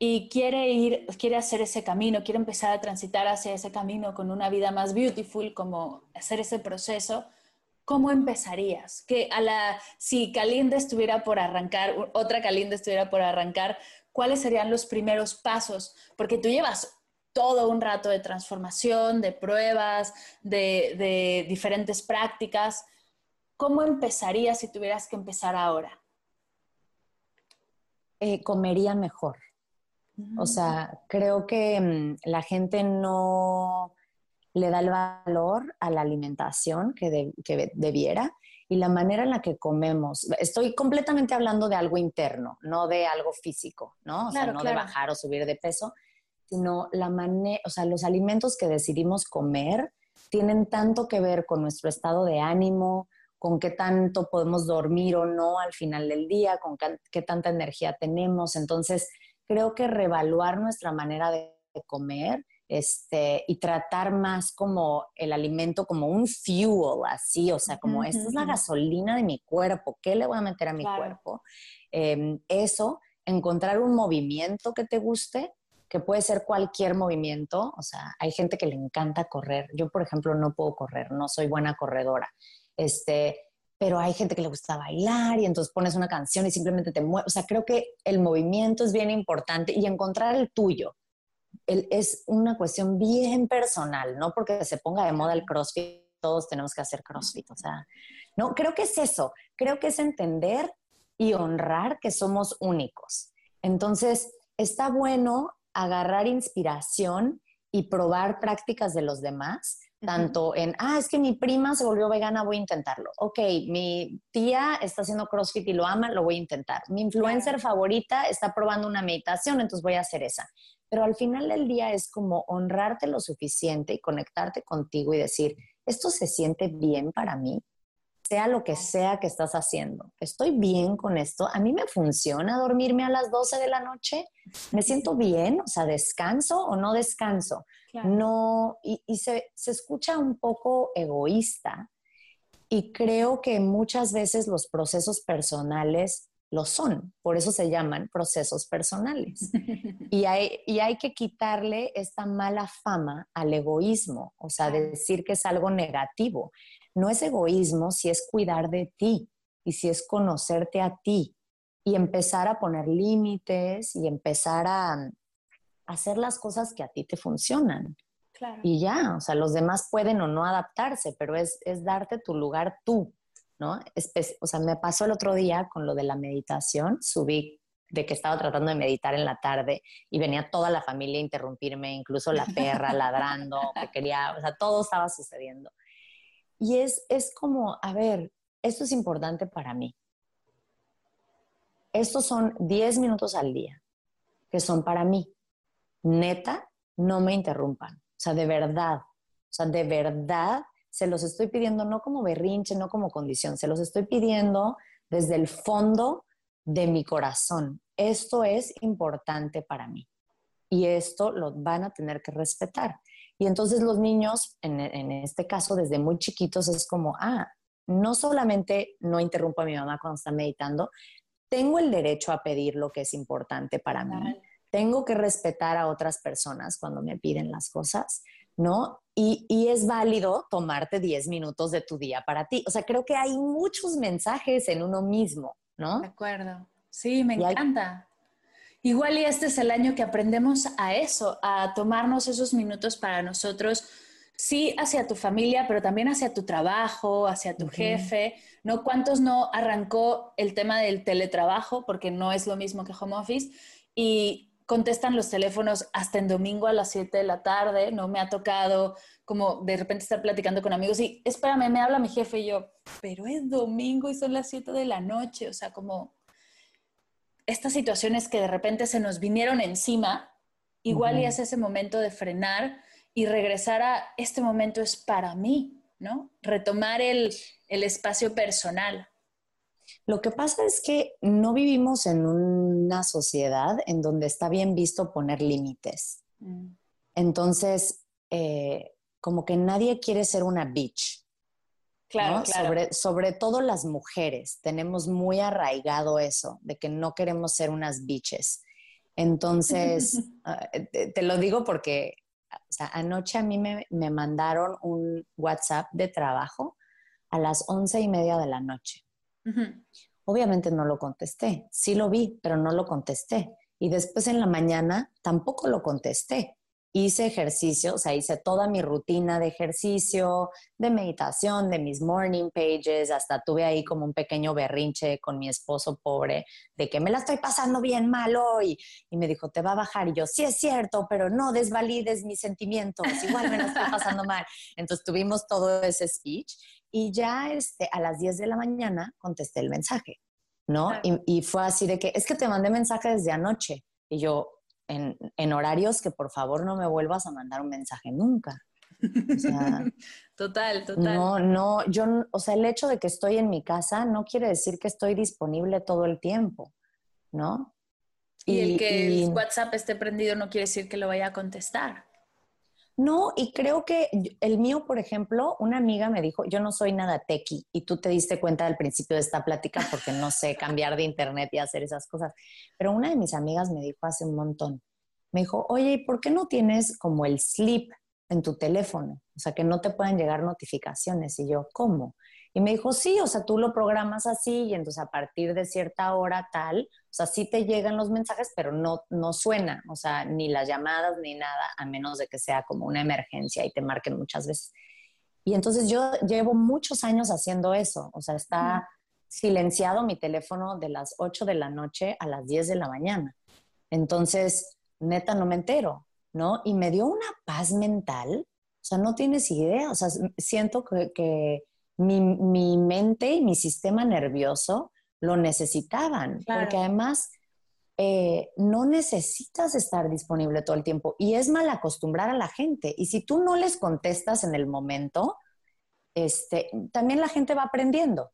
y quiere ir, quiere hacer ese camino, quiere empezar a transitar hacia ese camino con una vida más beautiful, como hacer ese proceso, ¿cómo empezarías? Que a la, si Kalinda estuviera por arrancar, otra Kalinda estuviera por arrancar, ¿cuáles serían los primeros pasos? Porque tú llevas todo un rato de transformación, de pruebas, de, diferentes prácticas. ¿Cómo empezarías si tuvieras que empezar ahora? Eh, comería mejor. O sea, creo que mm, la gente no le da el valor a la alimentación que, debiera y la manera en la que comemos. Estoy completamente hablando de algo interno, no de algo físico, ¿no? O sea, no de bajar o subir de peso, sino la manera, o sea, los alimentos que decidimos comer tienen tanto que ver con nuestro estado de ánimo, con qué tanto podemos dormir o no al final del día, con qué tanta energía tenemos. Entonces, creo que reevaluar nuestra manera de comer este, y tratar más como el alimento como un fuel, así, o sea, como esta es la gasolina de mi cuerpo, ¿qué le voy a meter a mi cuerpo? Em, eso, encontrar un movimiento que te guste, que puede ser cualquier movimiento, o sea, hay gente que le encanta correr, yo por ejemplo no puedo correr, no soy buena corredora, este, pero hay gente que le gusta bailar y entonces pones una canción y simplemente te mueves, o sea, creo que el movimiento es bien importante y encontrar el tuyo, es una cuestión bien personal, no porque se ponga de moda el CrossFit, todos tenemos que hacer CrossFit, o sea, no, creo que es eso, creo que es entender y honrar que somos únicos. Entonces, está bueno agarrar inspiración y probar prácticas de los demás, tanto en, ah, es que mi prima se volvió vegana, voy a intentarlo. Ok, mi tía está haciendo CrossFit y lo ama, lo voy a intentar. Mi influencer favorita está probando una meditación, entonces voy a hacer esa. Pero al final del día es como honrarte lo suficiente y conectarte contigo y decir, esto se siente bien para mí, sea lo que sea que estás haciendo. Estoy bien con esto. A mí me funciona dormirme a las 12 de la noche. Me siento bien, o sea, descanso o no descanso. No, y, se, se escucha un poco egoísta. Y creo que muchas veces los procesos personales lo son, por eso se llaman procesos personales. <laughs> y, hay, y hay que quitarle esta mala fama al egoísmo, o sea, decir que es algo negativo. No es egoísmo si es cuidar de ti y si es conocerte a ti y empezar a poner límites y empezar a, hacer las cosas que a ti te funcionan. Y ya, o sea, los demás pueden o no adaptarse, pero es, es darte tu lugar tú, ¿no? o sea, me pasó el otro día con lo de la meditación, subí de que estaba tratando de meditar en la tarde y venía toda la familia a interrumpirme, incluso la perra <laughs> ladrando, que quería, o sea, todo estaba sucediendo. Y es, es como, a ver, esto es importante para mí. Estos son 10 minutos al día que son para mí neta, no me interrumpan. O sea, de verdad, o sea, de verdad, se los estoy pidiendo no como berrinche, no como condición, se los estoy pidiendo desde el fondo de mi corazón. Esto es importante para mí y esto lo van a tener que respetar. Y entonces los niños, en, este caso, desde muy chiquitos, es como, ah, no solamente no interrumpo a mi mamá cuando está meditando, tengo el derecho a pedir lo que es importante para mí tengo que respetar a otras personas cuando me piden las cosas, ¿no? Y, es válido tomarte 10 minutos de tu día para ti. O sea, creo que hay muchos mensajes en uno mismo, ¿no? De acuerdo. Sí, me encanta. Igual y este es el año que aprendemos a eso, a tomarnos esos minutos para nosotros, sí hacia tu familia, pero también hacia tu trabajo, hacia tu jefe, ¿no? ¿Cuántos no arrancó el tema del teletrabajo, porque no es lo mismo que home office? Y contestan los teléfonos hasta en domingo a las 7 de la tarde, no me ha tocado como de repente estar platicando con amigos y espérame, me habla mi jefe y yo, pero es domingo y son las 7 de la noche, o sea, como estas situaciones que de repente se nos vinieron encima, igual y es ese momento de frenar y regresar a este momento es para mí, ¿no? Retomar el, el espacio personal. Lo que pasa es que no vivimos en una sociedad en donde está bien visto poner límites. Mm. Entonces, eh, como que nadie quiere ser una bitch. Claro, Sobre, sobre, todo las mujeres, tenemos muy arraigado eso, de que no queremos ser unas bitches. Entonces, <laughs> ah, te, lo digo porque anoche a mí me, me mandaron un WhatsApp de trabajo a las once y media de la noche Obviamente no lo contesté. Sí lo vi, pero no lo contesté. Y después en la mañana tampoco lo contesté. Hice ejercicio, o sea, hice toda mi rutina de ejercicio, de meditación, de mis morning pages, hasta tuve ahí como un pequeño berrinche con mi esposo pobre, de que me la estoy pasando bien mal hoy. Y me dijo, te va a bajar. Y yo, sí es cierto, pero no desvalides mis sentimientos, igual me la estoy pasando mal. Entonces tuvimos todo ese speech y ya este, a las 10 de la mañana contesté el mensaje, ¿no? Y, y fue así de que, es que te mandé mensaje desde anoche. Y yo, en, horarios que por favor no me vuelvas a mandar un mensaje nunca. <laughs> total, total. No, no, yo, o sea, el hecho de que estoy en mi casa no quiere decir que estoy disponible todo el tiempo, ¿no? Y, el que el WhatsApp esté prendido no quiere decir que lo vaya a contestar. No, y creo que el mío, por ejemplo, una amiga me dijo, yo no soy nada tequi, y tú te diste cuenta al principio de esta plática porque no sé cambiar de internet y hacer esas cosas, pero una de mis amigas me dijo hace un montón, me dijo, oye, ¿por qué no tienes como el sleep en tu teléfono? O sea, que no te pueden llegar notificaciones. Y yo, ¿cómo? Y me dijo, sí, o sea, tú lo programas así y entonces a partir de cierta hora tal, o sea, sí te llegan los mensajes, pero no, no suena, o sea, ni las llamadas ni nada, a menos de que sea como una emergencia y te marquen muchas veces. Y entonces yo llevo muchos años haciendo eso, o sea, está silenciado mi teléfono de las 8 de la noche a las 10 de la mañana. Entonces, neta, no me entero, ¿no? Y me dio una paz mental, o sea, no tienes idea, o sea, siento que mi, mente y mi sistema nervioso lo necesitaban, porque además eh, no necesitas estar disponible todo el tiempo y es mal acostumbrar a la gente. Y si tú no les contestas en el momento, este, también la gente va aprendiendo.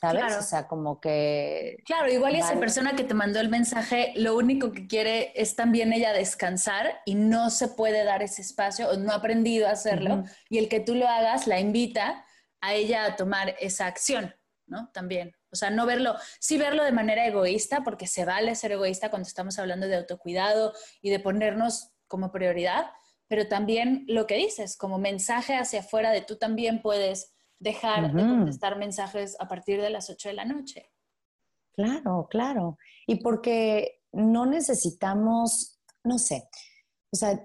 ¿Sabes? O sea, como que... Claro, igual esa persona que te mandó el mensaje, lo único que quiere es también ella descansar y no se puede dar ese espacio o no ha aprendido a hacerlo. Y el que tú lo hagas la invita a ella a tomar esa acción, ¿no? También. O sea, no verlo, sí verlo de manera egoísta, porque se vale ser egoísta cuando estamos hablando de autocuidado y de ponernos como prioridad, pero también lo que dices, como mensaje hacia afuera de tú también puedes dejar de contestar mensajes a partir de las 8 de la noche. Claro, claro. Y porque no necesitamos, no sé, o sea,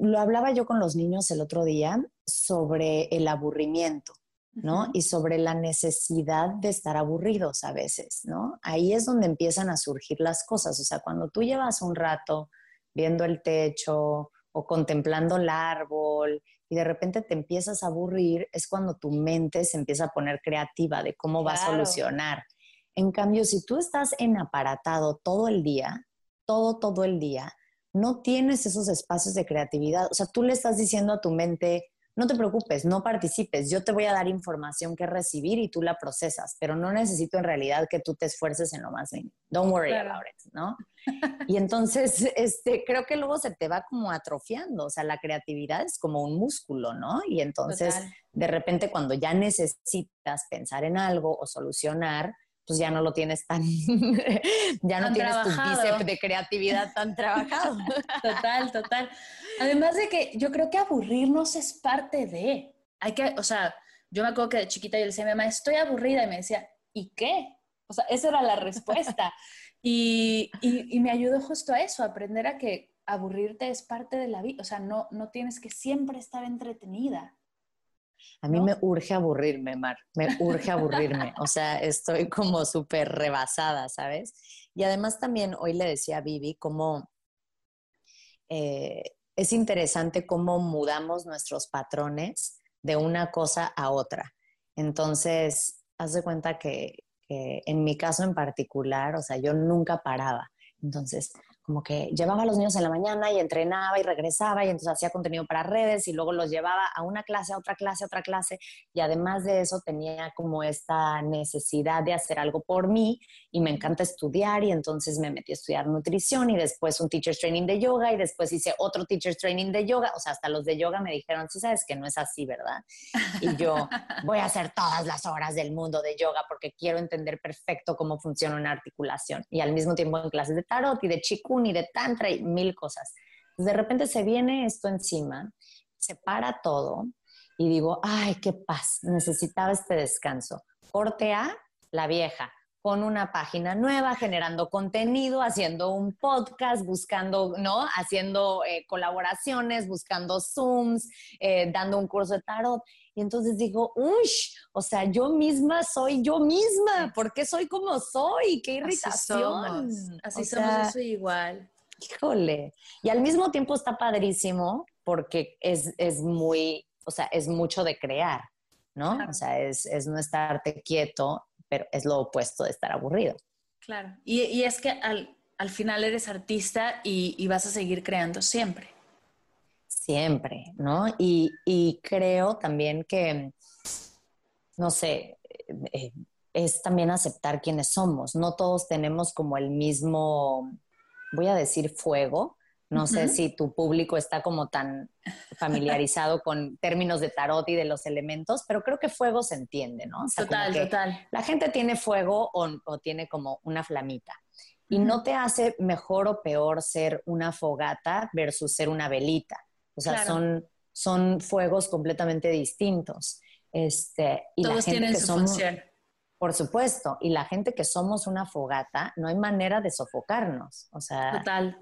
lo hablaba yo con los niños el otro día sobre el aburrimiento. ¿No? Y sobre la necesidad de estar aburridos a veces, ¿no? Ahí es donde empiezan a surgir las cosas. O sea, cuando tú llevas un rato viendo el techo o contemplando el árbol y de repente te empiezas a aburrir, es cuando tu mente se empieza a poner creativa de cómo va a solucionar. En cambio, si tú estás en aparatado todo el día, todo, todo el día, no tienes esos espacios de creatividad. O sea, tú le estás diciendo a tu mente, no te preocupes, no participes, yo te voy a dar información que recibir y tú la procesas, pero no necesito en realidad que tú te esfuerces en lo más mínimo. Don't worry about it, ¿no? <laughs> y entonces, este, creo que luego se te va como atrofiando, o sea, la creatividad es como un músculo, ¿no? Y entonces, de repente, cuando ya necesitas pensar en algo o solucionar, pues ya no lo tienes tan, <laughs> ya no tienes tu bíceps de creatividad tan trabajado. <laughs> Total, total. Además de que yo creo que aburrirnos es parte de, hay que, o sea, yo me acuerdo que de chiquita yo le decía a mi mamá, estoy aburrida, y me decía, ¿y qué? O sea, esa era la respuesta. <laughs> y, y, y me ayudó justo a eso, a aprender a que aburrirte es parte de la vida, o sea, no, no tienes que siempre estar entretenida. A mí me urge aburrirme, Mar, me urge aburrirme. O sea, estoy como súper rebasada, ¿sabes? Y además también hoy le decía a Vivi cómo eh, es interesante cómo mudamos nuestros patrones de una cosa a otra. Entonces, haz de cuenta que, que en mi caso en particular, o sea, yo nunca paraba. Entonces, como que llevaba a los niños en la mañana y entrenaba y regresaba y entonces hacía contenido para redes y luego los llevaba a una clase, a otra clase, a otra clase y además de eso tenía como esta necesidad de hacer algo por mí y me encanta estudiar y entonces me metí a estudiar nutrición y después un teacher's training de yoga y después hice otro teacher's training de yoga, o sea, hasta los de yoga me dijeron, sí sabes que no es así, ¿verdad? Y yo <laughs> voy a hacer todas las horas del mundo de yoga porque quiero entender perfecto cómo funciona una articulación y al mismo tiempo en clases de tarot y de chikun y de tantra y mil cosas. de repente se viene esto encima, se para todo y digo, ay, qué paz, necesitaba este descanso. Corte A, la vieja, con una página nueva, generando contenido, haciendo un podcast, buscando, ¿no? Haciendo eh, colaboraciones, buscando Zooms, eh, dando un curso de tarot. Y entonces digo, uy, o sea, yo misma soy yo misma, ¿por qué soy como soy? ¡Qué irritación! Así somos, así somos igual. Híjole. Y al mismo tiempo está padrísimo porque es, es muy, o sea, es mucho de crear, ¿no? O sea, es, es no estarte quieto pero es lo opuesto de estar aburrido. Claro, y, es que al, final eres artista y, vas a seguir creando siempre. Siempre, ¿no? Y, creo también que, no sé, eh, es también aceptar quiénes somos. No todos tenemos como el mismo, voy a decir, fuego, no sé si tu público está como tan familiarizado <laughs> con términos de tarot y de los elementos, pero creo que fuego se entiende, ¿no? total, total. La gente tiene fuego o, tiene como una flamita. Y no te hace mejor o peor ser una fogata versus ser una velita. O sea, son, son fuegos completamente distintos. Este, y Todos tienen su función. Por supuesto. Y la gente que somos una fogata, no hay manera de sofocarnos. O sea, Total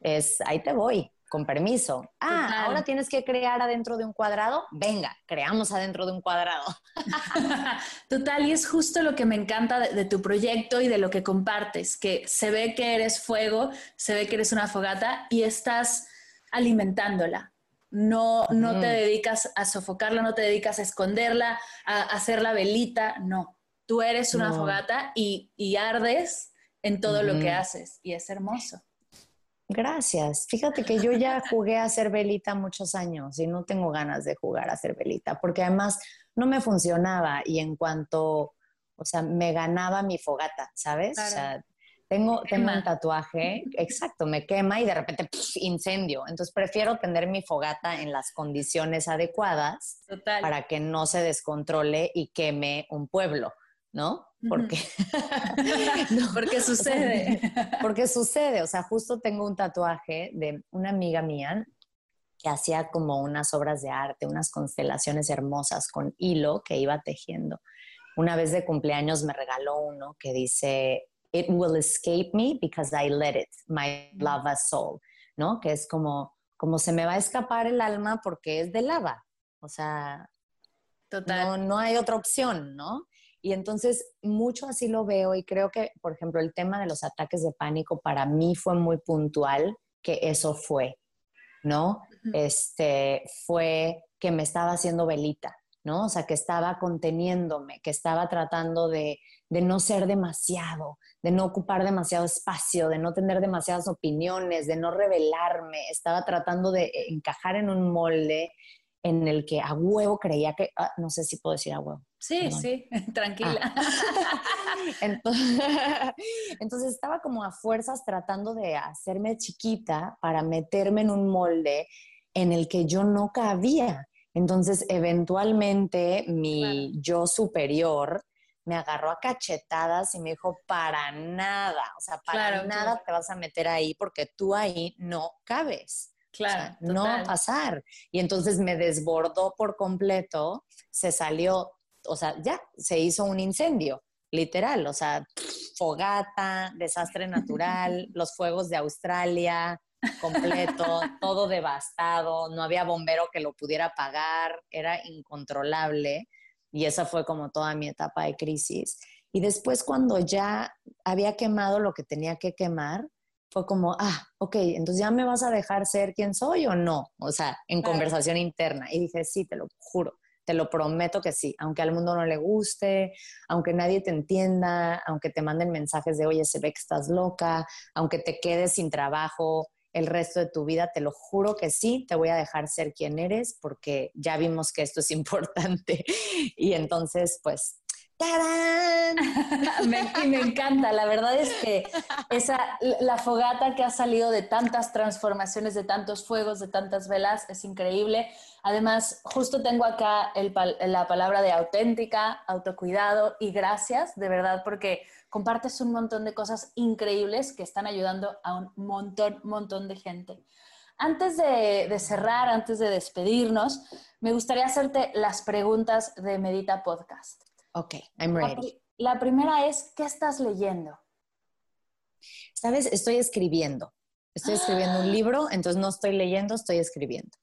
es, ahí te voy, con permiso. Ah, ahora tienes que crear adentro de un cuadrado. Venga, creamos adentro de un cuadrado. <laughs> Total, y es justo lo que me encanta de, tu proyecto y de lo que compartes, que se ve que eres fuego, se ve que eres una fogata y estás alimentándola. No, no te dedicas a sofocarla, no te dedicas a esconderla, a, hacer la velita, no. Tú eres una fogata y, ardes en todo lo que haces y es hermoso. Gracias. Fíjate que yo ya jugué a hacer velita muchos años y no tengo ganas de jugar a hacer velita porque además no me funcionaba y en cuanto, o sea, me ganaba mi fogata, ¿sabes? O sea, tengo, tengo un tatuaje, <laughs> exacto, me quema y de repente incendio. Entonces prefiero tener mi fogata en las condiciones adecuadas para que no se descontrole y queme un pueblo. ¿no? Porque, <laughs> <laughs> porque sucede. porque sucede, o sea, justo tengo un tatuaje de una amiga mía que hacía como unas obras de arte, unas constelaciones hermosas con hilo que iba tejiendo. Una vez de cumpleaños me regaló uno que dice, It will escape me because I let it, my lava soul, ¿no? Que es como, como se me va a escapar el alma porque es de lava. O sea, Total. No, no hay otra opción, ¿no? Y entonces mucho así lo veo y creo que, por ejemplo, el tema de los ataques de pánico para mí fue muy puntual que eso fue, ¿no? Este fue que me estaba haciendo velita, ¿no? O sea, que estaba conteniéndome, que estaba tratando de, de no ser demasiado, de no ocupar demasiado espacio, de no tener demasiadas opiniones, de no revelarme, estaba tratando de encajar en un molde en el que a huevo creía que, ah, no sé si puedo decir a huevo. Sí, sí, <laughs> tranquila. Ah. <laughs> <laughs> Entonces, estaba como a fuerzas tratando de hacerme chiquita para meterme en un molde en el que yo no cabía. Entonces, eventualmente mi yo superior me agarró a cachetadas y me dijo, para nada, o sea, para nada te vas a meter ahí porque tú ahí no cabes. Claro, no va a pasar. Y entonces me desbordó por completo, se salió, o sea, ya se hizo un incendio, literal, o sea, fogata, desastre natural, <laughs> los fuegos de Australia, completo, todo devastado, no había bombero que lo pudiera apagar, era incontrolable. Y esa fue como toda mi etapa de crisis. Y después cuando ya había quemado lo que tenía que quemar, fue como, ah, ok, entonces ya me vas a dejar ser quien soy o no, o sea, en conversación interna. Y dije, sí, te lo juro, te lo prometo que sí, aunque al mundo no le guste, aunque nadie te entienda, aunque te manden mensajes de, oye, se ve que estás loca, aunque te quedes sin trabajo el resto de tu vida, te lo juro que sí, te voy a dejar ser quien eres porque ya vimos que esto es <laughs> importante. Y entonces, pues ¡Tarán! <laughs> me, y me encanta, la verdad es que esa, la fogata que ha salido de tantas transformaciones, de tantos fuegos, de tantas velas, es increíble. Además, justo tengo acá la palabra de auténtica, autocuidado y gracias, de verdad, porque compartes un montón de cosas increíbles que están ayudando a un montón, montón de gente. Antes de, de cerrar, antes de despedirnos, me gustaría hacerte las preguntas de Medita Podcast. Ok, I'm ready. La primera es, ¿qué estás leyendo? Sabes, estoy escribiendo. Estoy escribiendo un <gasps> libro, entonces no estoy leyendo, estoy escribiendo.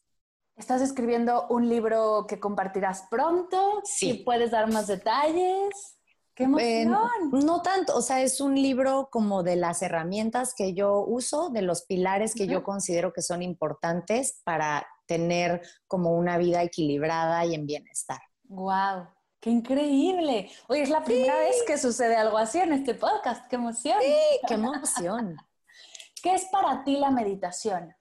¿Estás escribiendo un libro que compartirás pronto? Sí. ¿Puedes dar más detalles? ¡Qué emoción! no tanto, o sea, es un libro como de las herramientas que yo uso, de los pilares que yo considero que son importantes para tener como una vida equilibrada y en bienestar. ¡Wow! ¡Qué increíble! Oye, es la primera vez que sucede algo así en este podcast. ¡Qué emoción! Sí, qué emoción. <laughs> ¿Qué es para ti la meditación?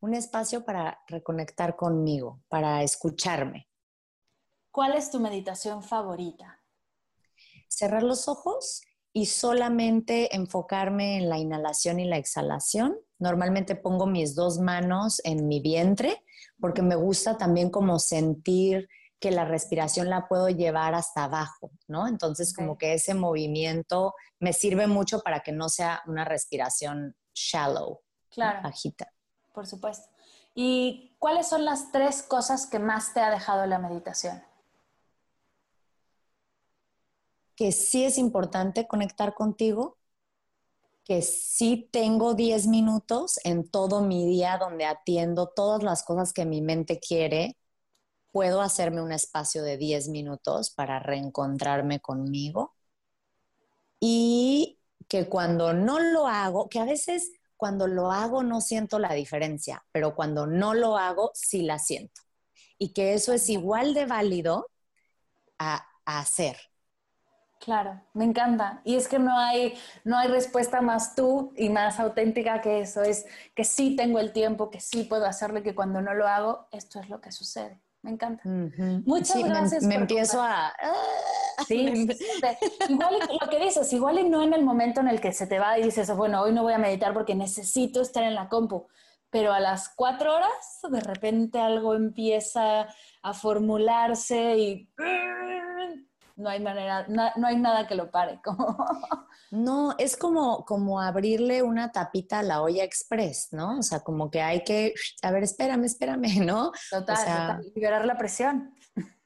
Un espacio para reconectar conmigo, para escucharme. ¿Cuál es tu meditación favorita? cerrar los ojos y solamente enfocarme en la inhalación y la exhalación. Normalmente pongo mis dos manos en mi vientre porque me gusta también como sentir que la respiración la puedo llevar hasta abajo, ¿no? Entonces como que ese movimiento me sirve mucho para que no sea una respiración shallow, claro, bajita. Por supuesto. ¿Y cuáles son las tres cosas que más te ha dejado la meditación? que sí es importante conectar contigo, que sí tengo 10 minutos en todo mi día donde atiendo todas las cosas que mi mente quiere, puedo hacerme un espacio de 10 minutos para reencontrarme conmigo. Y que cuando no lo hago, que a veces cuando lo hago no siento la diferencia, pero cuando no lo hago sí la siento. Y que eso es igual de válido a, a hacer. Claro, me encanta. Y es que no hay, no hay respuesta más tú y más auténtica que eso. Es que sí tengo el tiempo, que sí puedo hacerlo y que cuando no lo hago, esto es lo que sucede. Me encanta. Muchas gracias. Me, empiezo a... <laughs> Sí, igual lo que dices, igual y no en el momento en el que se te va y dices, bueno, hoy no voy a meditar porque necesito estar en la compu. Pero a las cuatro horas, de repente algo empieza a formularse y no hay manera, no, hay nada que lo pare. <laughs> Como... No, es como, como abrirle una tapita a la olla express, ¿no? O sea, como que hay que, a ver, espérame, espérame, <laughs> ¿no? Total, liberar la presión.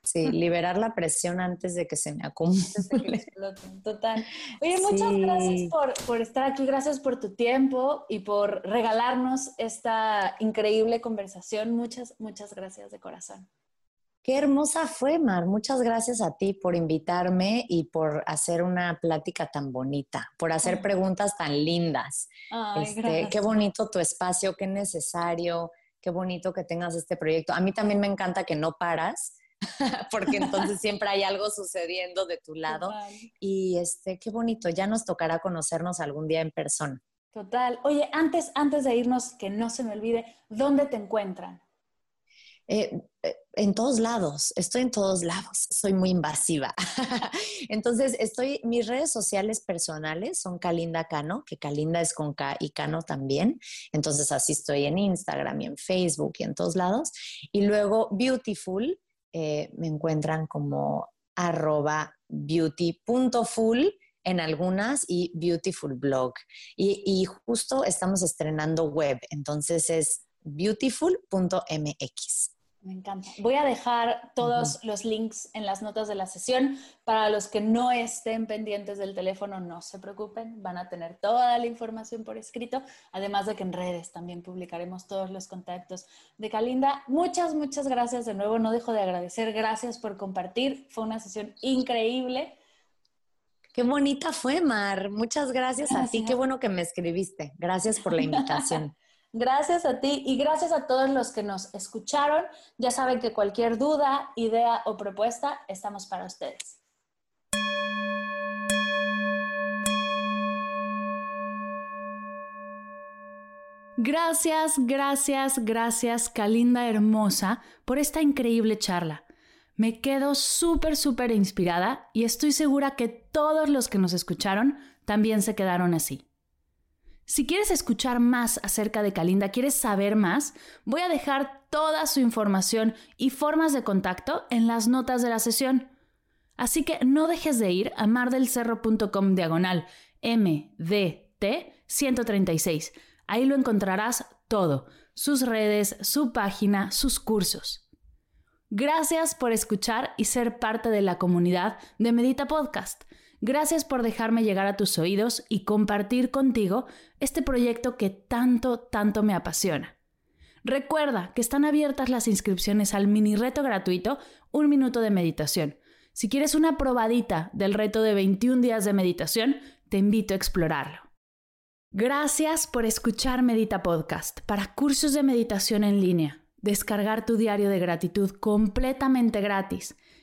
Sí, <laughs> liberar la presión antes de que se me acumule. Total. Oye, muchas gracias por, por, estar aquí, gracias por tu tiempo y por regalarnos esta increíble conversación. Muchas, muchas gracias de corazón. Qué hermosa fue, Mar. Muchas gracias a ti por invitarme y por hacer una plática tan bonita, por hacer preguntas tan lindas. Este, qué bonito tu espacio, qué necesario, qué bonito que tengas este proyecto. A mí también me encanta que no paras, <laughs> porque entonces <laughs> siempre hay algo sucediendo de tu lado. Y este, qué bonito, ya nos tocará conocernos algún día en persona. Total. Oye, antes, antes de irnos, que no se me olvide, ¿dónde te encuentran? Eh, eh, en todos lados, estoy en todos lados, soy muy invasiva. <laughs> Entonces, estoy, mis redes sociales personales son Kalinda Cano, que Kalinda es con K y Cano también. Entonces, así estoy en Instagram y en Facebook y en todos lados. Y luego, Beautiful, eh, me encuentran como arroba beauty.full en algunas y Beautiful Blog. Y, y justo estamos estrenando web, entonces es beautiful.mx. Me encanta. Voy a dejar todos los links en las notas de la sesión. Para los que no estén pendientes del teléfono, no se preocupen, van a tener toda la información por escrito, además de que en redes también publicaremos todos los contactos de Kalinda. Muchas, muchas gracias de nuevo, no dejo de agradecer, gracias por compartir, fue una sesión increíble. Qué bonita fue, Mar. Muchas gracias, gracias. a ti, qué bueno que me escribiste. Gracias por la invitación. <laughs> Gracias a ti y gracias a todos los que nos escucharon. Ya saben que cualquier duda, idea o propuesta, estamos para ustedes. Gracias, gracias, gracias, Kalinda hermosa, por esta increíble charla. Me quedo súper, súper inspirada y estoy segura que todos los que nos escucharon también se quedaron así. Si quieres escuchar más acerca de Kalinda, quieres saber más, voy a dejar toda su información y formas de contacto en las notas de la sesión. Así que no dejes de ir a mardelcerro.com diagonal MDT 136. Ahí lo encontrarás todo, sus redes, su página, sus cursos. Gracias por escuchar y ser parte de la comunidad de Medita Podcast. Gracias por dejarme llegar a tus oídos y compartir contigo este proyecto que tanto, tanto me apasiona. Recuerda que están abiertas las inscripciones al mini reto gratuito Un Minuto de Meditación. Si quieres una probadita del reto de 21 días de meditación, te invito a explorarlo. Gracias por escuchar Medita Podcast para cursos de meditación en línea, descargar tu diario de gratitud completamente gratis,